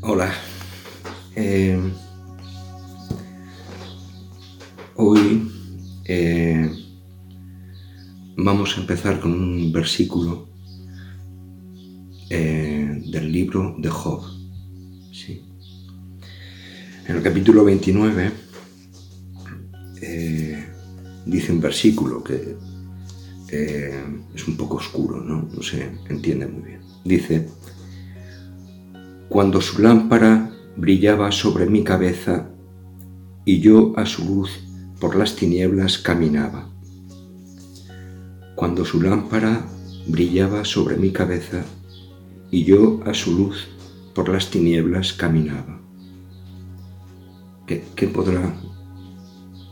Hola. Eh, hoy eh, vamos a empezar con un versículo eh, del libro de Job. ¿sí? En el capítulo 29 dice un versículo que es un poco oscuro, ¿no? no se entiende muy bien. Dice, cuando su lámpara brillaba sobre mi cabeza y yo a su luz por las tinieblas caminaba. Cuando su lámpara brillaba sobre mi cabeza y yo a su luz por las tinieblas caminaba. ¿Qué, podrá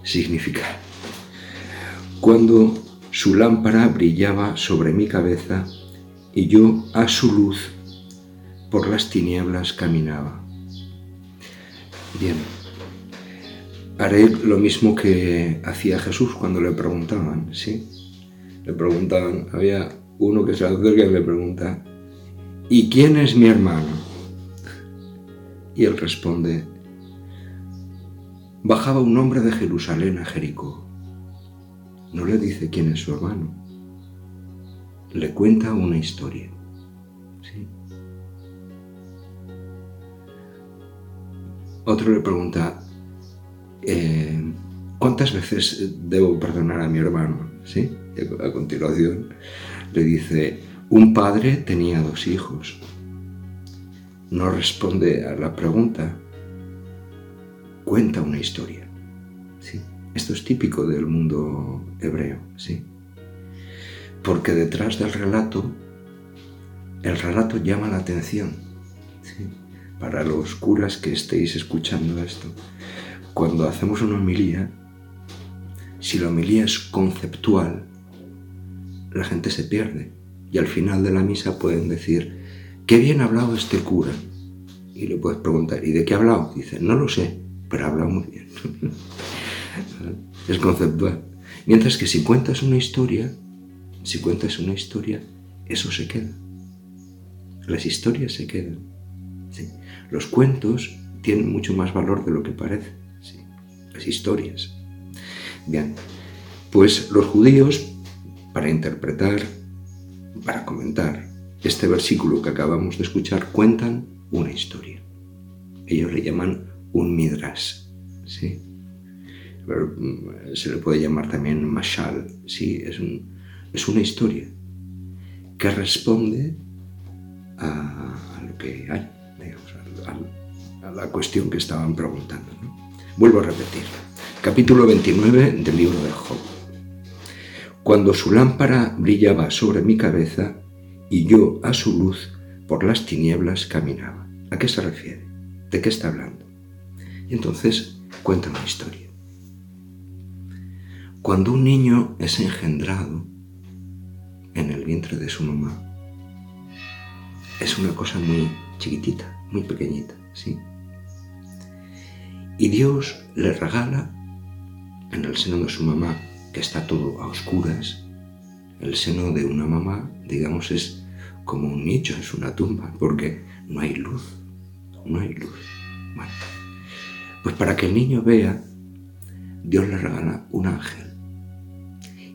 significar? Cuando su lámpara brillaba sobre mi cabeza y yo a su luz por las tinieblas caminaba. Bien, haré lo mismo que hacía Jesús cuando le preguntaban, ¿sí? Le preguntaban, había uno que se acerca y le pregunta, ¿y quién es mi hermano? Y él responde, bajaba un hombre de Jerusalén a Jericó. No le dice quién es su hermano, le cuenta una historia. Otro le pregunta, eh, ¿cuántas veces debo perdonar a mi hermano? ¿Sí? a continuación le dice, un padre tenía dos hijos. No responde a la pregunta, cuenta una historia. ¿Sí? Esto es típico del mundo hebreo, ¿sí? Porque detrás del relato, el relato llama la atención. Para los curas que estéis escuchando esto, cuando hacemos una homilía, si la homilía es conceptual, la gente se pierde y al final de la misa pueden decir, qué bien ha hablado este cura. Y le puedes preguntar, ¿y de qué ha hablado? Dice, no lo sé, pero ha hablado muy bien. es conceptual. Mientras que si cuentas una historia, si cuentas una historia, eso se queda. Las historias se quedan. Los cuentos tienen mucho más valor de lo que parece, las historias. Bien, pues los judíos, para interpretar, para comentar este versículo que acabamos de escuchar, cuentan una historia. Ellos le llaman un midrash, ¿sí? Mm, se le puede llamar también mashal, ¿sí? es una historia que responde a lo que hay a, la cuestión que estaban preguntando. Vuelvo a repetir. Capítulo 29 del libro de Job. Cuando su lámpara brillaba sobre mi cabeza y yo a su luz por las tinieblas caminaba. ¿A qué se refiere? ¿De qué está hablando? Y entonces cuenta una historia. Cuando un niño es engendrado en el vientre de su mamá, es una cosa muy chiquitita, muy pequeñita, ¿sí? Y Dios le regala en el seno de su mamá, que está todo a oscuras, el seno de una mamá, digamos, es como un nicho, es una tumba, porque no hay luz, no hay luz. Bueno, pues para que el niño vea, Dios le regala un ángel.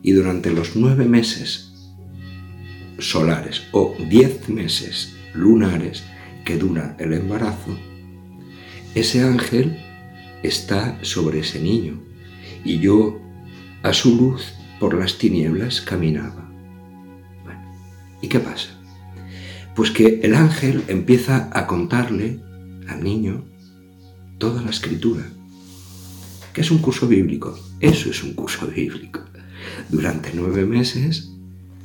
Y durante los nueve meses solares o diez meses lunares que dura el embarazo, ese ángel está sobre ese niño y yo a su luz por las tinieblas caminaba. ¿y qué pasa? Pues que el ángel empieza a contarle al niño toda la escritura, que es un curso bíblico. Eso es un curso bíblico. Durante nueve meses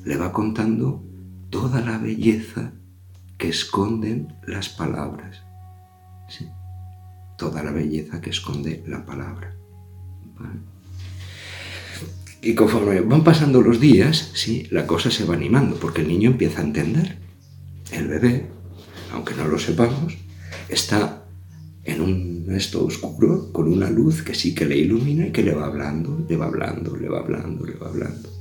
le va contando toda la belleza que esconden las palabras. ¿sí? Toda la belleza que esconde la palabra. Y conforme van pasando los días, sí, la cosa se va animando, porque el niño empieza a entender. El bebé, aunque no lo sepamos, está en un esto oscuro con una luz que sí que le ilumina y que le va hablando, le va hablando, le va hablando, le va hablando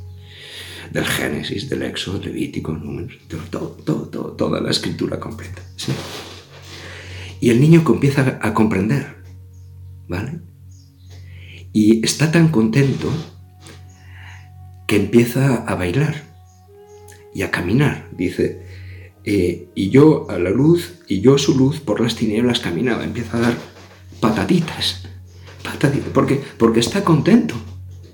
del Génesis, del Éxodo, Levítico, Números, todo, todo, todo, toda la escritura completa. Y el niño empieza a comprender, ¿vale? Y está tan contento que empieza a bailar y a caminar. Dice, eh, y yo a la luz, y yo a su luz por las tinieblas caminaba. Empieza a dar patatitas, patatitas, porque, porque está contento,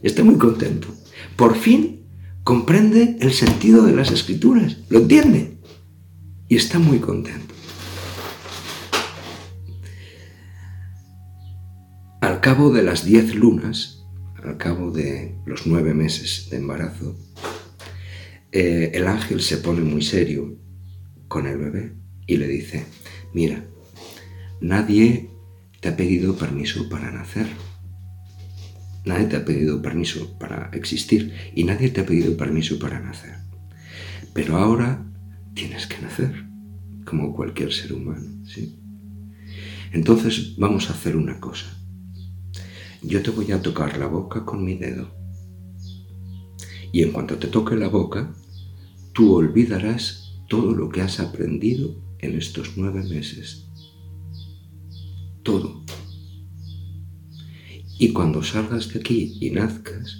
está muy contento. Por fin comprende el sentido de las escrituras, lo entiende y está muy contento. Al cabo de las diez lunas, al cabo de los nueve meses de embarazo, eh, el ángel se pone muy serio con el bebé y le dice, mira, nadie te ha pedido permiso para nacer. Nadie te ha pedido permiso para existir y nadie te ha pedido permiso para nacer. Pero ahora tienes que nacer, como cualquier ser humano, ¿sí? Entonces vamos a hacer una cosa. Yo te voy a tocar la boca con mi dedo. Y en cuanto te toque la boca, tú olvidarás todo lo que has aprendido en estos nueve meses. Todo. Y cuando salgas de aquí y nazcas,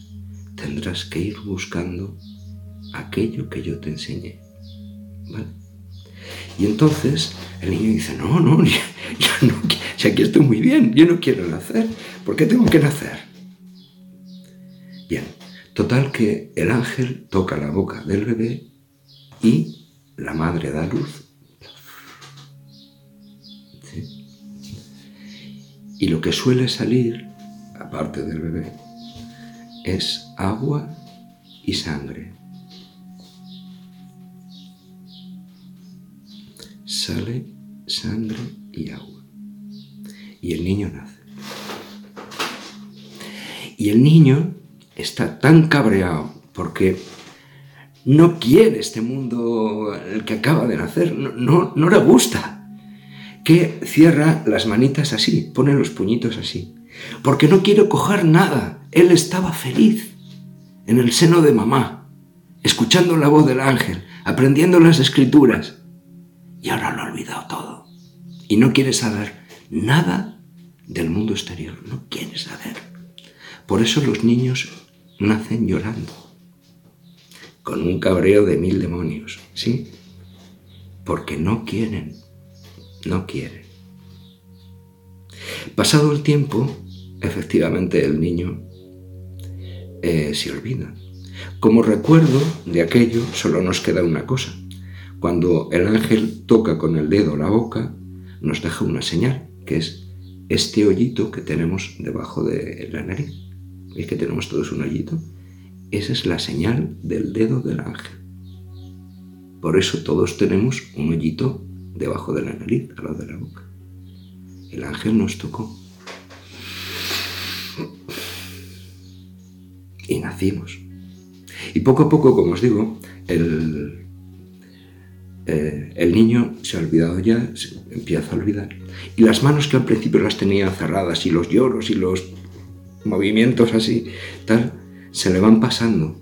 tendrás que ir buscando aquello que yo te enseñé. ¿Vale? Y entonces el niño dice, no, no, yo, no, aquí estoy muy bien, yo no quiero nacer, ¿por qué tengo que nacer? Bien, total que el ángel toca la boca del bebé y la madre da luz. Y lo que suele salir, aparte del bebé, es agua y sangre. Sale sangre y agua. Y el niño nace. Y el niño está tan cabreado porque no quiere este mundo el que acaba de nacer, no, no, le gusta. Que cierra las manitas así, pone los puñitos así, porque no quiere coger nada. Él estaba feliz en el seno de mamá, escuchando la voz del ángel, aprendiendo las escrituras, y ahora lo ha olvidado todo. Y no quiere saber nada del mundo exterior, no quiere saber. Por eso los niños nacen llorando con un cabreo de mil demonios, ¿sí? Porque no quieren, no quieren. Pasado el tiempo, efectivamente el niño eh, se olvida. Como recuerdo de aquello, solo nos queda una cosa. Cuando el ángel toca con el dedo la boca, nos deja una señal, que es este hoyito que tenemos debajo de la nariz. ¿Veis que tenemos todos un hoyito? Esa es la señal del dedo del ángel. Por eso todos tenemos un hoyito debajo de la nariz, al lado de la boca. El ángel nos tocó. Y nacimos. Y poco a poco, como os digo, el, eh, el niño se ha olvidado ya, se empieza a olvidar. Y las manos que al principio las tenía cerradas y los lloros y los movimientos así, tal, se le van pasando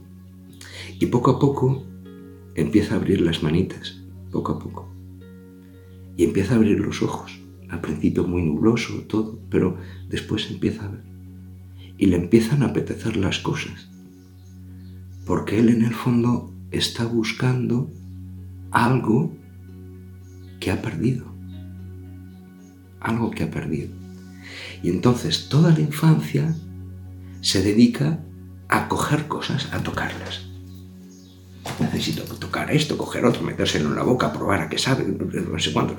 y poco a poco empieza a abrir las manitas, poco a poco. Y empieza a abrir los ojos. Al principio muy nubloso todo, pero después empieza a ver. Y le empiezan a apetecer las cosas. Porque él en el fondo está buscando algo que ha perdido. Algo que ha perdido. Y entonces toda la infancia se dedica a coger cosas, a tocarlas. Necesito tocar esto, coger otro, metérselo en la boca, probar a qué sabe, no sé cuánto,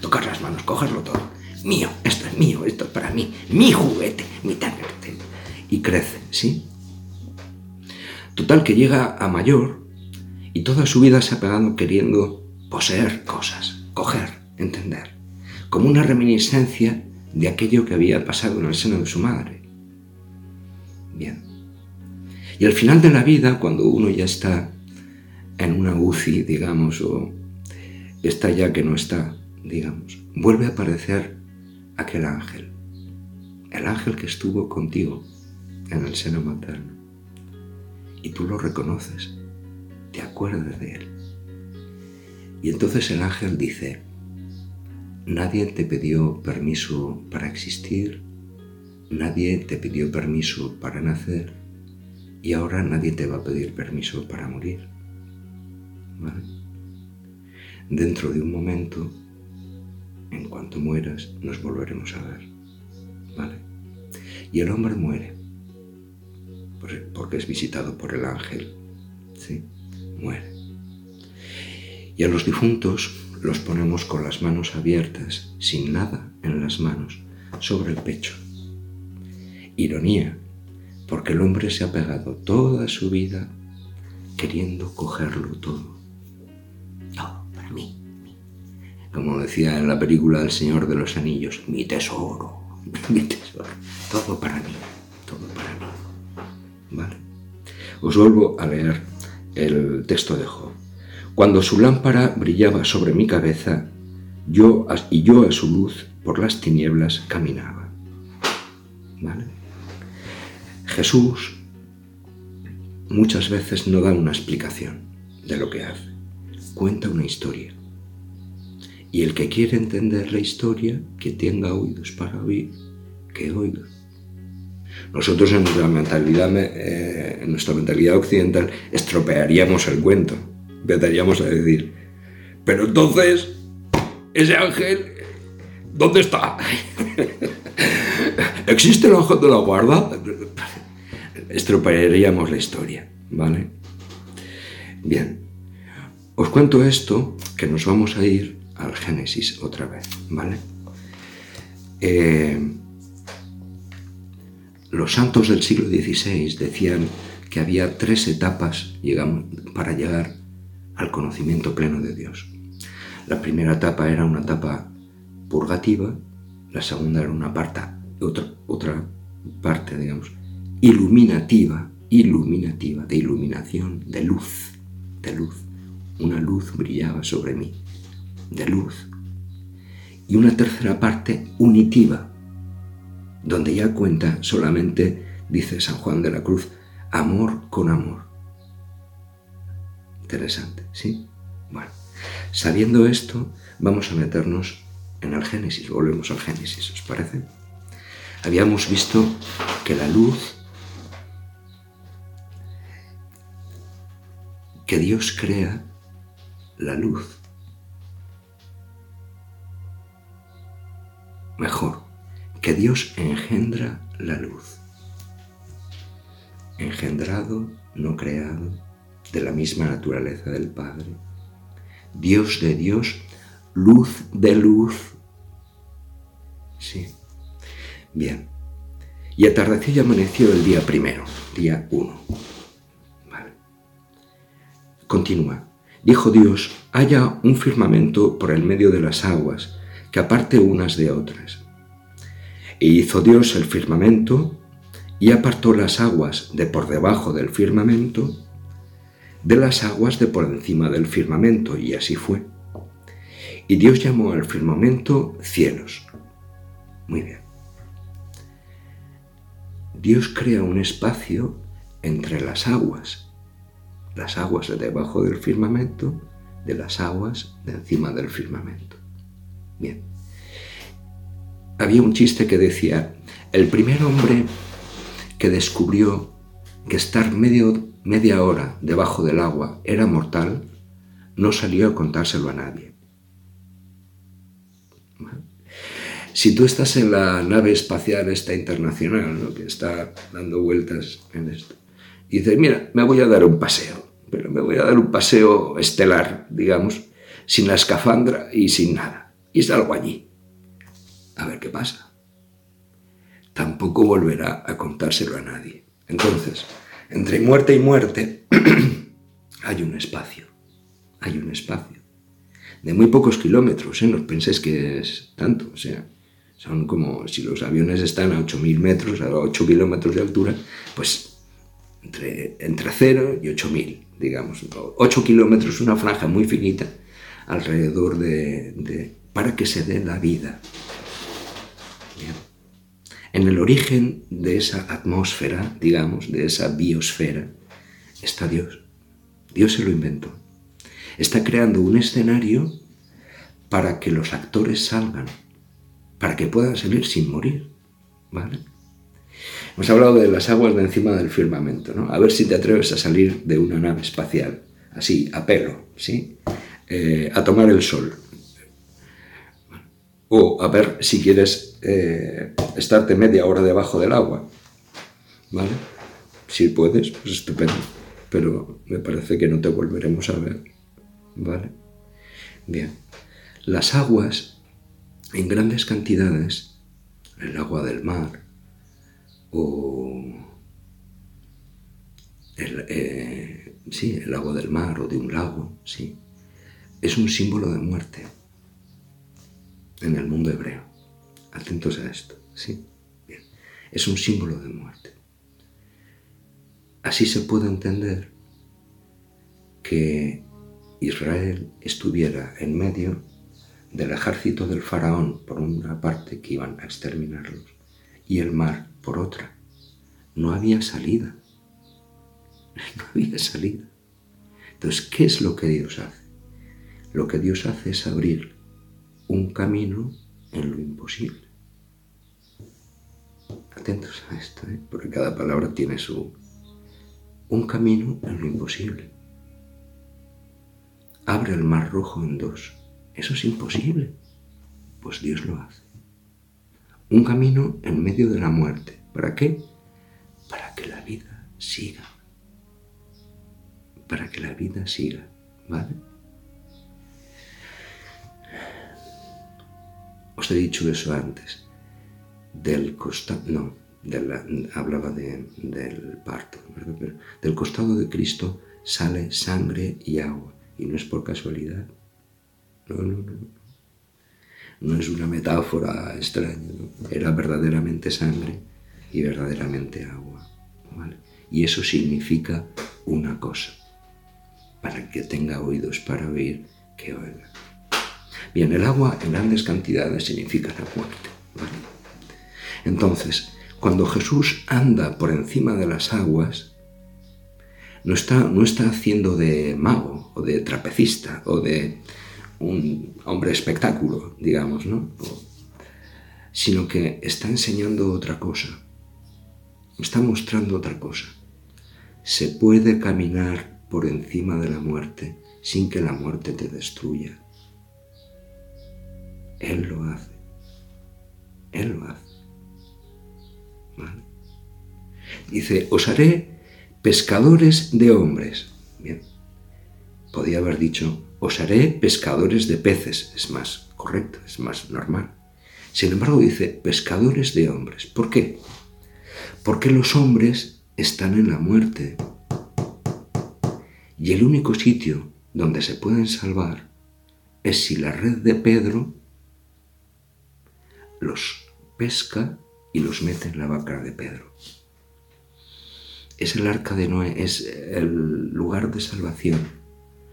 tocar las manos, cogerlo todo. Mío, esto es mío, esto es para mí, mi juguete, mi juguete. Y crece, ¿sí? Total que llega a mayor y toda su vida se ha pegado queriendo poseer cosas, coger, entender, como una reminiscencia de aquello que había pasado en el seno de su madre. Bien. Y al final de la vida, cuando uno ya está en una UCI, digamos, o está ya que no está, digamos, vuelve a aparecer aquel ángel, el ángel que estuvo contigo en el seno materno. Y tú lo reconoces, te acuerdas de él. Y entonces el ángel dice, nadie te pidió permiso para existir, nadie te pidió permiso para nacer y ahora nadie te va a pedir permiso para morir. Dentro de un momento, en cuanto mueras, nos volveremos a ver. ¿Vale? Y el hombre muere porque es visitado por el ángel. ¿Sí? Muere. Y a los difuntos los ponemos con las manos abiertas, sin nada en las manos, sobre el pecho. Ironía, porque el hombre se ha pegado toda su vida queriendo cogerlo todo. Como decía en la película El Señor de los Anillos, mi tesoro, mi tesoro, todo para mí, todo para mí. ¿Vale? Os vuelvo a leer el texto de Job. Cuando su lámpara brillaba sobre mi cabeza, yo y yo a su luz por las tinieblas caminaba. ¿Vale? Jesús muchas veces no da una explicación de lo que hace, cuenta una historia. Y el que quiere entender la historia, que tenga oídos para oír, que oiga. Nosotros en nuestra mentalidad, eh, occidental estropearíamos el cuento empezaríamos a decir, pero entonces, ese ángel, ¿dónde está? ¿Existe el ángel de la guarda? Estropearíamos la historia, ¿vale? Bien, os cuento esto, que nos vamos a ir al Génesis otra vez, ¿vale? Eh, los santos del siglo XVI decían que había tres etapas para llegar al conocimiento pleno de Dios. La primera etapa era una etapa purgativa, la segunda era una parte, otra, otra parte, digamos, iluminativa, iluminativa, de iluminación, de luz, de luz. Una luz brillaba sobre mí, de luz. Y una tercera parte unitiva, donde ya cuenta solamente, dice San Juan de la Cruz, amor con amor. Interesante, ¿sí? Bueno, sabiendo esto, vamos a meternos en el Génesis, volvemos al Génesis, ¿os parece? Habíamos visto que la luz, que Dios crea la luz. Mejor, que Dios engendra la luz. Engendrado, no creado, de la misma naturaleza del Padre. Dios de Dios, luz de luz. Sí. Bien. Y atardeció y amaneció el día primero, día uno. Vale. Continúa. Dijo Dios, haya un firmamento por el medio de las aguas, que aparte unas de otras. E hizo Dios el firmamento y apartó las aguas de por debajo del firmamento de las aguas de por encima del firmamento, y así fue. Y Dios llamó al firmamento cielos. Muy bien. Dios crea un espacio entre las aguas, las aguas de debajo del firmamento, de las aguas de encima del firmamento. Bien. Había un chiste que decía, el primer hombre que descubrió que estar medio media hora debajo del agua era mortal, no salió a contárselo a nadie. Si tú estás en la nave espacial esta internacional, que está dando vueltas en esto, y dices, mira, me voy a dar un paseo, pero me voy a dar un paseo estelar, digamos, sin la escafandra y sin nada, y salgo allí. A ver qué pasa. Tampoco volverá a contárselo a nadie. Entonces, entre muerte y muerte hay un espacio, hay un espacio. De muy pocos kilómetros, ¿eh? no penséis que es tanto, o sea, son como si los aviones están a 8.000 metros, a 8 kilómetros de altura, pues entre, entre 0 y 8.000, digamos. 8 kilómetros, una franja muy finita alrededor de, de para que se dé la vida. En el origen de esa atmósfera, digamos, de esa biosfera, está Dios. Dios se lo inventó. Está creando un escenario para que los actores salgan, para que puedan salir sin morir. Hemos hablado de las aguas de encima del firmamento, ¿no? A ver si te atreves a salir de una nave espacial, así, a pelo, ¿sí? Eh, a tomar el sol. O a ver si quieres eh, estarte media hora debajo del agua, ¿vale? Si puedes, pues estupendo. Pero me parece que no te volveremos a ver, ¿vale? Bien. Las aguas, en grandes cantidades, el agua del mar, o el, eh, sí, el agua del mar o de un lago, sí, es un símbolo de muerte en el mundo hebreo. Atentos a esto, sí, bien, es un símbolo de muerte. Así se puede entender que Israel estuviera en medio del ejército del faraón por una parte que iban a exterminarlos y el mar por otra. No había salida. No había salida. Entonces, ¿qué es lo que Dios hace? Lo que Dios hace es abrir un camino en lo imposible. Atentos a esto, ¿eh? porque cada palabra tiene su... Un camino en lo imposible. Abre el mar rojo en dos. Eso es imposible. Pues Dios lo hace. Un camino en medio de la muerte. ¿Para qué? Para que la vida siga. Para que la vida siga. ¿Vale? Os he dicho eso antes. Del costado, no, hablaba del parto, Pero del costado de Cristo sale sangre y agua. Y no es por casualidad. No, no, no no es una metáfora extraña, era verdaderamente sangre y verdaderamente agua. Y eso significa una cosa, para que tenga oídos para oír, que oiga. Bien, el agua en grandes cantidades significa la muerte. Entonces, cuando Jesús anda por encima de las aguas, no está, no está haciendo de mago o de trapecista o de un hombre espectáculo, digamos, ¿no? Sino que está enseñando otra cosa, está mostrando otra cosa. Se puede caminar por encima de la muerte sin que la muerte te destruya. Él lo hace. Él lo hace. Dice, os haré pescadores de hombres. Bien. Podía haber dicho, os haré pescadores de peces, es más correcto, es más normal. Sin embargo, dice pescadores de hombres. ¿Por qué? Porque los hombres están en la muerte. Y el único sitio donde se pueden salvar es si la red de Pedro los pesca y los mete en la vaca de Pedro. Es el arca de Noé, es el lugar de salvación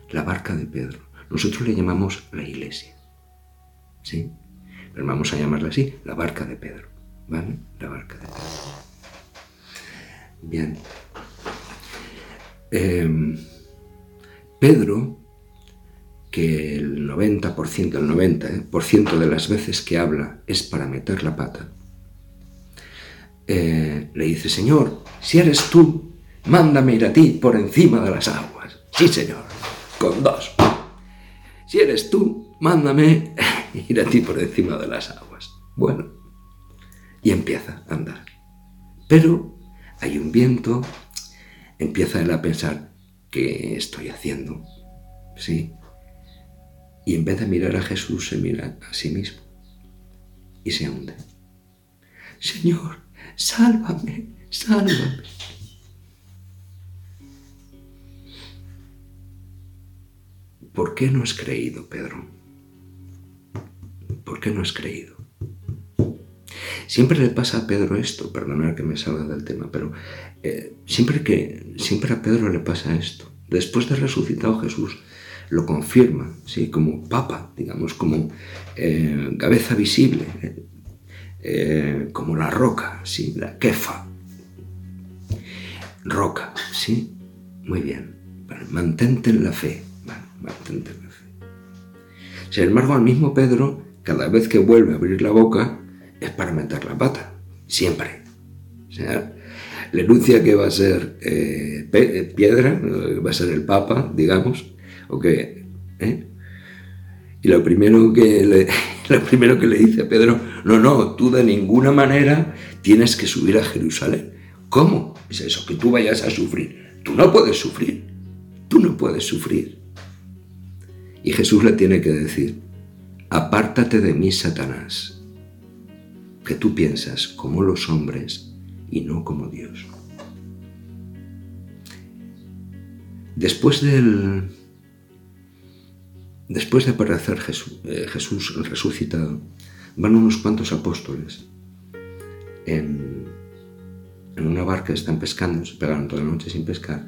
la barca de Pedro. Nosotros le llamamos la iglesia. ¿Sí? Pero vamos a llamarla así, la barca de Pedro. ¿Vale? La barca de Pedro. Bien. Em, Pedro, que el 90%, el 90% eh, de las veces que habla es para meter la pata, eh, le dice, Señor, si eres tú, mándame ir a ti por encima de las aguas. Sí, Señor con dos. Si eres tú, mándame ir a ti por encima de las aguas. Bueno, y empieza a andar. Pero hay un viento, empieza él a pensar, ¿qué estoy haciendo? ¿Sí? Y en vez de mirar a Jesús, se mira a sí mismo y se hunde. Señor, sálvame, sálvame. ¿Por qué no has creído, Pedro? ¿Por qué no has creído? Siempre le pasa a Pedro esto, perdonad que me salga del tema, pero eh, siempre, que, siempre a Pedro le pasa esto. Después de resucitado Jesús, lo confirma, ¿sí? como papa, digamos, como eh, cabeza visible, eh, como la roca, ¿sí? la kefa. Roca, ¿sí? Muy bien. mantente en la fe, Sin embargo, al mismo Pedro, cada vez que vuelve a abrir la boca, es para meter la pata. Siempre. O le anuncia que va a ser eh, piedra, va a ser el Papa, digamos, o que... ¿eh? Y lo primero, que le, lo primero que le dice a Pedro, no, no, tú de ninguna manera tienes que subir a Jerusalén. ¿Cómo es eso? Que tú vayas a sufrir. Tú no puedes sufrir. Tú no puedes sufrir. Y Jesús le tiene que decir, apártate de mí, Satanás, que tú piensas como los hombres y no como Dios. Después del después de aparecer Jesús, eh, Jesús resucitado, van unos cuantos apóstoles en, en una barca, están pescando, se pegaron toda la noche sin pescar.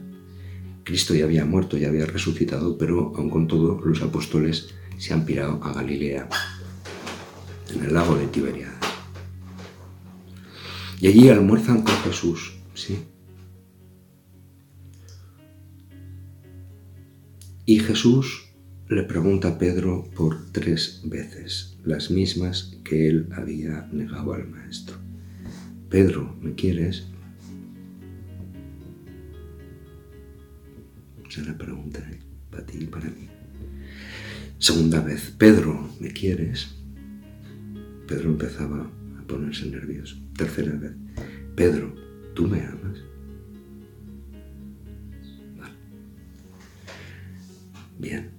Cristo ya había muerto, ya había resucitado, pero aun con todo los apóstoles se han pirado a Galilea, en el lago de Tiberias. Y allí almuerzan con Jesús, ¿sí? Y Jesús le pregunta a Pedro por tres veces, las mismas que él había negado al maestro. Pedro, ¿me quieres? Se le pregunta para ti y para mí. Segunda vez, Pedro, ¿me quieres? Pedro empezaba a ponerse nervioso. Tercera vez, Pedro, ¿tú me amas? Vale. Bien,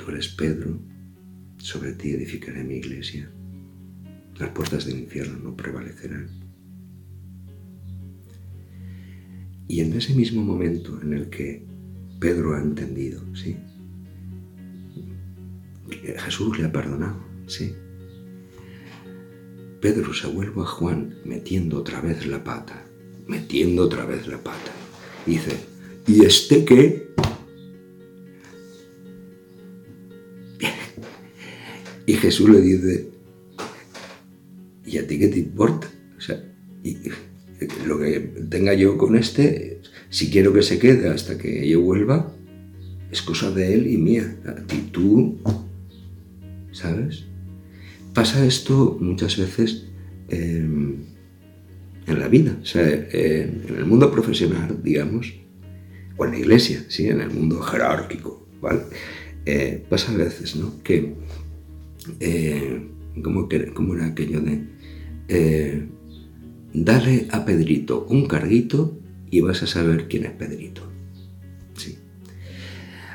tú eres Pedro, sobre ti edificaré mi iglesia. Las puertas del infierno no prevalecerán. Y en ese mismo momento en el que Pedro ha entendido, ¿sí? Jesús le ha perdonado, sí. Pedro se vuelve a Juan metiendo otra vez la pata, metiendo otra vez la pata. Dice, ¿y este qué? Jesús le dice, ¿y a ti qué te importa? O sea, lo que tenga yo con este, si quiero que se quede hasta que yo vuelva, es cosa de él y mía. A ti tú ¿sabes? Pasa esto muchas veces em, en la vida, o sea, en, el mundo profesional, digamos, o en la iglesia, ¿sí? en el mundo jerárquico, ¿vale? Eh, pasa a veces, ¿no? Que, eh, ¿cómo, era aquello de, eh, dale a Pedrito un carguito y vas a saber quién es Pedrito? Sí.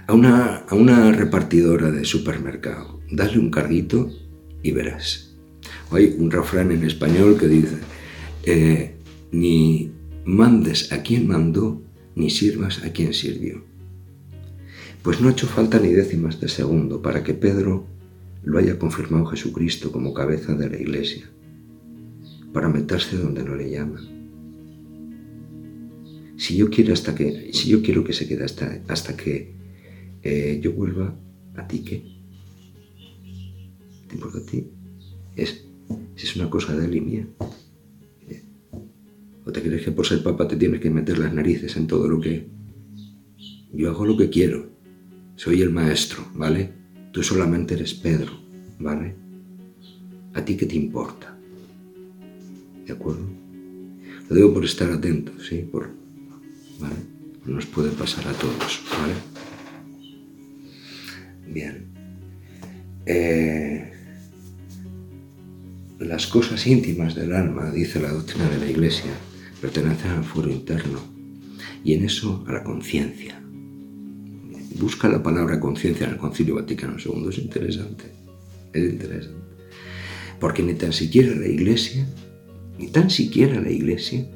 A una, a una repartidora de supermercado dale un carguito y verás. Hay un refrán en español que dice, eh, ni mandes a quien mandó, ni sirvas a quien sirvió. Pues no ha hecho falta ni décimas de segundo para que Pedro lo haya confirmado Jesucristo como cabeza de la iglesia, para meterse donde no le llama. Si yo quiero, hasta que, si yo quiero que se quede hasta, hasta que eh, yo vuelva, ¿a ti qué? porque a ti es, es una cosa de él y mía. ¿O te crees que por ser papa te tienes que meter las narices en todo lo que... Yo hago lo que quiero. Soy el maestro, ¿vale? Tú solamente eres Pedro, ¿vale? ¿A ti qué te importa? ¿De acuerdo? Lo digo por estar atento, ¿sí? Por, ¿Vale? Nos puede pasar a todos, ¿vale? Bien. Eh, las cosas íntimas del alma, dice la doctrina de la Iglesia, pertenecen al foro interno y en eso a la conciencia. Busca la palabra conciencia en el Concilio Vaticano II, es interesante, es interesante. Porque ni tan siquiera la Iglesia, ni tan siquiera la Iglesia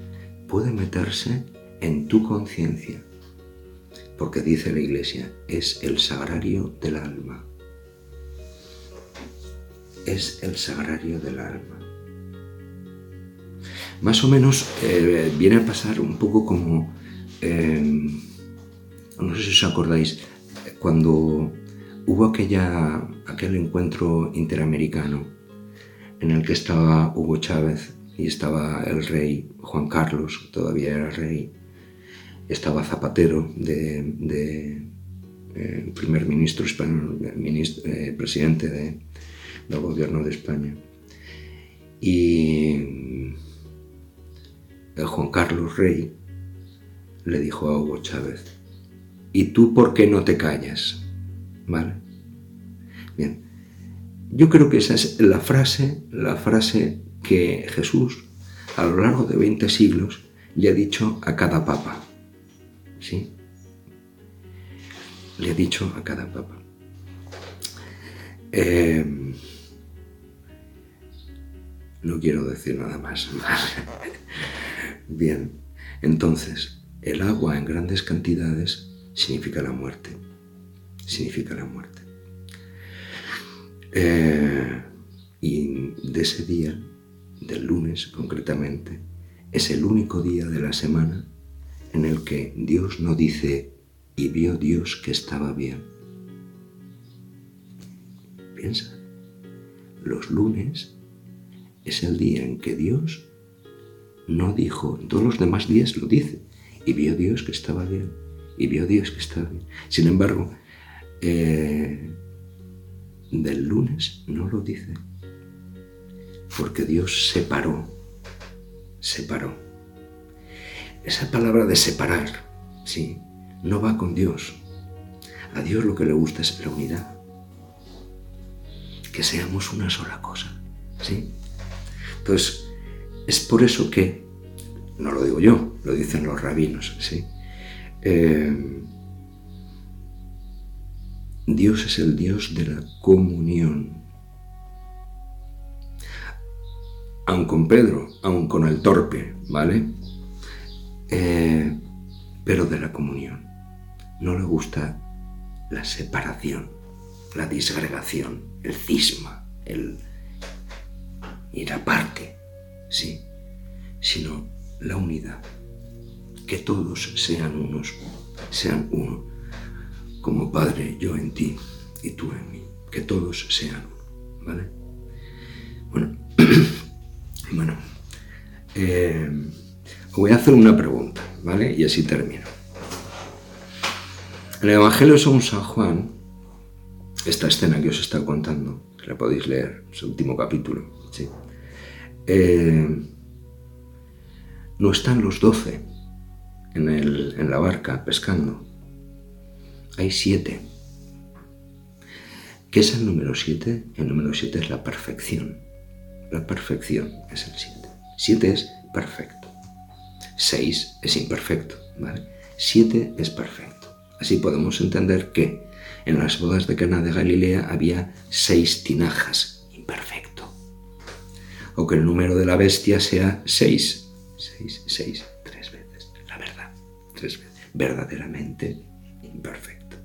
puede meterse en tu conciencia, porque dice la Iglesia, es el sagrario del alma es el sagrario del alma. Más o menos eh, viene a pasar un poco como, eh, no sé si os acordáis, cuando hubo aquella, aquel encuentro interamericano en el que estaba Hugo Chávez y estaba el rey Juan Carlos, todavía era rey, estaba Zapatero de, eh, primer ministro español, eh, presidente del gobierno de España. Y el Juan Carlos Rey le dijo a Hugo Chávez, ¿y tú por qué no te callas? ¿Vale? Bien, yo creo que esa es la frase, la frase que Jesús a lo largo de 20 siglos le ha dicho a cada papa. ¿Sí? Le ha dicho a cada papa. Eh, no quiero decir nada más. Bien, entonces, el agua en grandes cantidades significa la muerte. Significa la muerte. Eh, y de ese día, del lunes concretamente, es el único día de la semana en el que Dios no dice y vio Dios que estaba bien. Piensa, los lunes es el día en que Dios no dijo, todos los demás días lo dice, y vio Dios que estaba bien, y vio Dios que estaba bien. Sin embargo, eh, del lunes no lo dice, porque Dios separó, separó. Esa palabra de separar, sí, no va con Dios. A Dios lo que le gusta es la unidad. Que seamos una sola cosa, ¿sí? Entonces, es por eso que, no lo digo yo, lo dicen los rabinos, ¿sí? Eh, Dios es el Dios de la comunión. Aun con Pedro, aun con el torpe, ¿vale? Eh, pero de la comunión. No le gusta la separación, la disgregación, el cisma, el ir aparte, sí, sino la unidad. Que todos sean unos, sean uno como Padre, yo en ti y tú en mí, que todos sean uno, ¿vale? Bueno, bueno, eh, voy a hacer una pregunta, ¿vale? Y así termino. En el Evangelio según San Juan, esta escena que os está contando, que la podéis leer, el último capítulo, ¿sí? Eh, no están los doce en, la barca pescando, hay siete. ¿Qué es el número siete? El número siete es la perfección. La perfección es el siete. Siete es perfecto. Seis es imperfecto. ¿vale? Siete es perfecto. Así podemos entender que en las bodas de Cana de Galilea había seis tinajas. Imperfecto. O que el número de la bestia sea seis. Seis, seis, Verdaderamente imperfecto.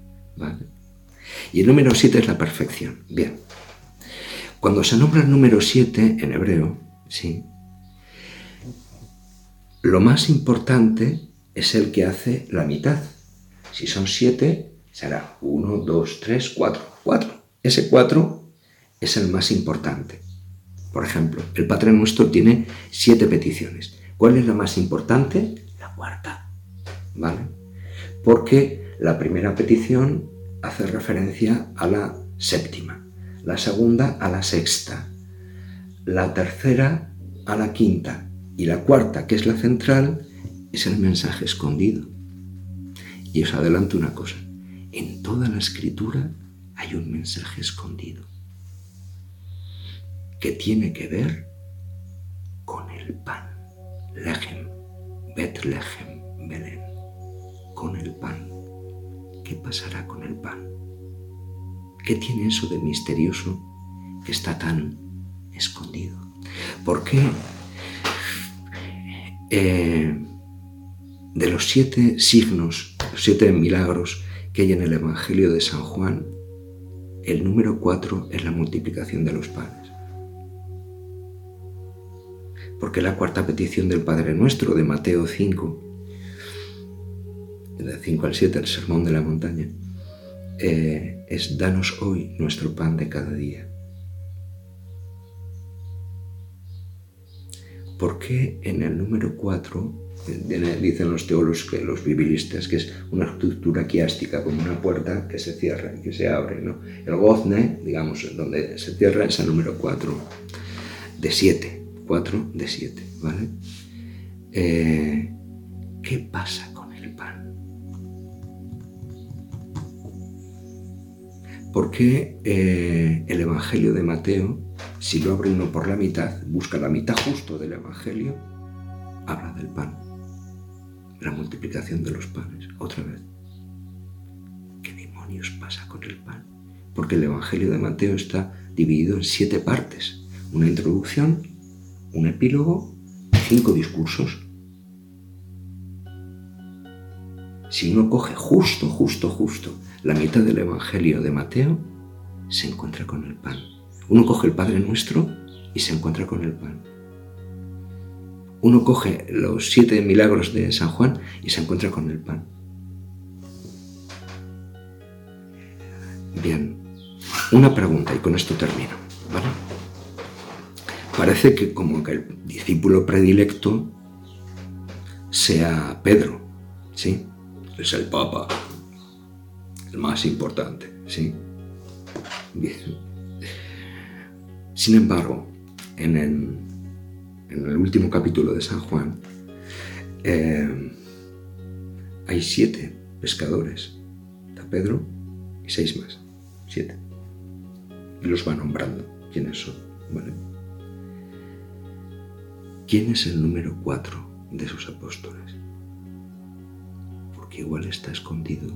Y el número 7 es la perfección. Bien. Cuando se nombra el número 7 en hebreo, ¿sí? lo más importante es el que hace la mitad. Si son 7, será 1, 2, 3, 4. 4. Ese 4 es el más importante. Por ejemplo, el Padre Nuestro tiene 7 peticiones. ¿Cuál es la más importante? La cuarta. ¿Vale? Porque la primera petición hace referencia a la séptima, la segunda a la sexta, la tercera a la quinta y la cuarta, que es la central, es el mensaje escondido. Y os adelanto una cosa, en toda la escritura hay un mensaje escondido que tiene que ver con el pan, Lechem, Betlehem, Belén, con el pan. ¿qué pasará con el pan? ¿Qué tiene eso de misterioso que está tan escondido? ¿Por qué eh, de los siete signos, los siete milagros que hay en el Evangelio de San Juan, el número cuatro es la multiplicación de los panes? Porque la cuarta petición del Padre Nuestro de Mateo 5 de 5 al 7, el sermón de la montaña, eh, es danos hoy nuestro pan de cada día. ¿Por qué en el número 4 dicen los teólogos, que los biblistas, que es una estructura quiástica, como una puerta que se cierra y que se abre. ¿no? El gozne, digamos, donde se cierra es el número 4 de 7. 4 de 7, ¿vale? Eh, ¿Qué pasa con el pan? ¿Por qué eh, el Evangelio de Mateo, si lo abre uno por la mitad, busca la mitad justo del Evangelio, habla del pan? La multiplicación de los panes, otra vez. ¿Qué demonios pasa con el pan? Porque el Evangelio de Mateo está dividido en siete partes. Una introducción, un epílogo, cinco discursos. Si uno coge justo, justo, justo la mitad del Evangelio de Mateo, se encuentra con el pan. Uno coge el Padre Nuestro y se encuentra con el pan. Uno coge los siete milagros de San Juan y se encuentra con el pan. Bien, una pregunta y con esto termino. Parece que como que el discípulo predilecto sea Pedro, ¿sí? Es el Papa, más importante, ¿sí? Sin embargo, en el, último capítulo de San Juan, eh, hay siete pescadores. Está Pedro y seis más. Siete. Y los va nombrando quiénes son. ¿vale? ¿Quién es el número cuatro de sus apóstoles? Porque igual está escondido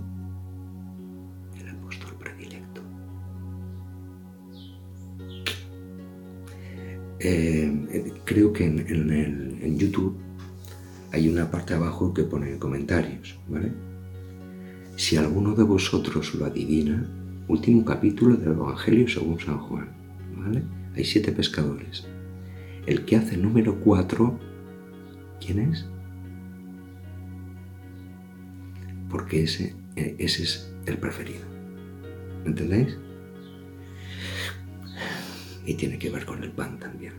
Eh, creo que en, YouTube hay una parte abajo que pone comentarios, ¿vale? Si alguno de vosotros lo adivina, último capítulo del Evangelio según San Juan, ¿vale? Hay siete pescadores. El que hace número 4, ¿quién es? Porque ese, eh, ese es el preferido. ¿Me entendéis? Y tiene que ver con el pan también.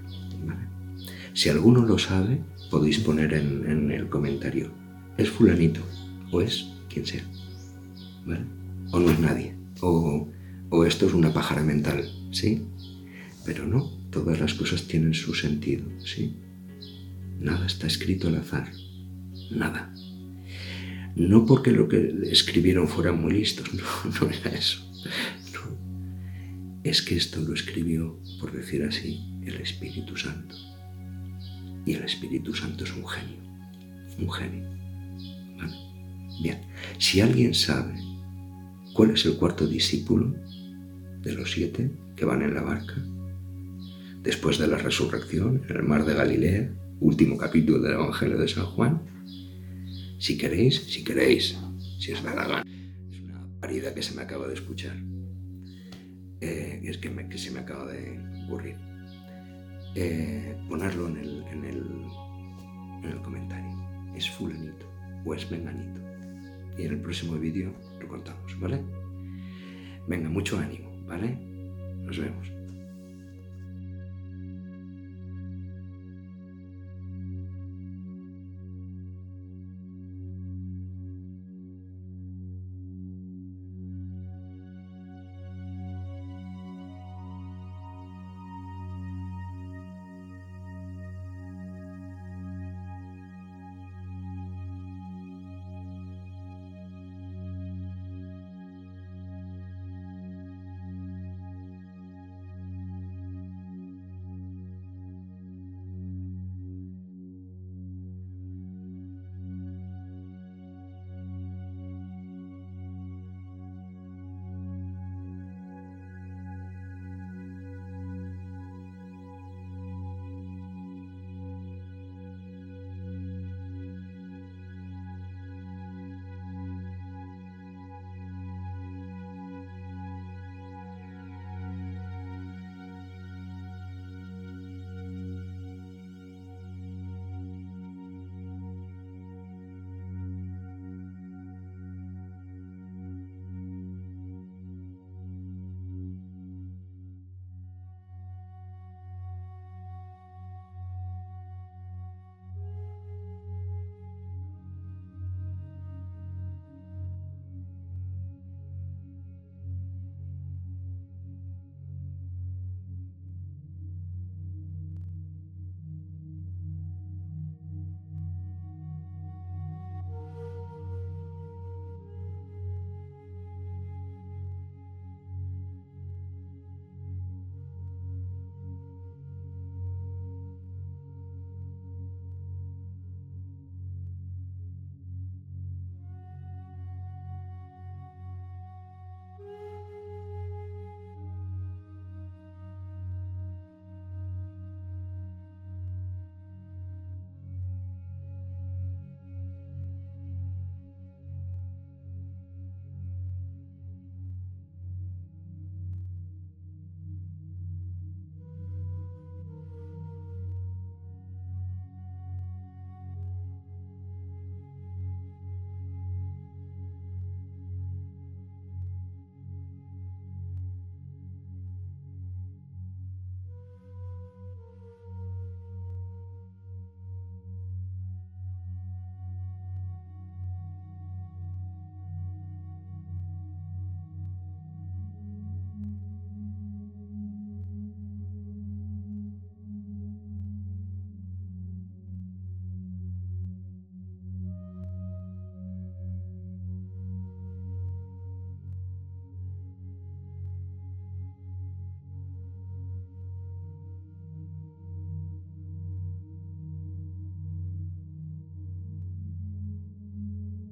Si alguno lo sabe, podéis poner en, el comentario, es fulanito, o es quien sea. O no es nadie. O, o esto es una pájara mental, ¿sí? Pero no, todas las cosas tienen su sentido, ¿sí? Nada está escrito al azar, nada. No porque lo que escribieron fueran muy listos, no, no era eso. Es que esto lo escribió, por decir así, el Espíritu Santo. Y el Espíritu Santo es un genio, un genio. Bien, si alguien sabe cuál es el cuarto discípulo de los siete que van en la barca, después de la resurrección en el mar de Galilea, último capítulo del Evangelio de San Juan. Si queréis, si queréis, si la gana. Es una parida que se me acaba de escuchar. Eh, es que, se me acaba de ocurrir. Eh, ponerlo en el, en, el, en el comentario. Es fulanito o es menganito. Y en el próximo vídeo lo contamos, ¿vale? Venga, mucho ánimo, ¿vale? Nos vemos.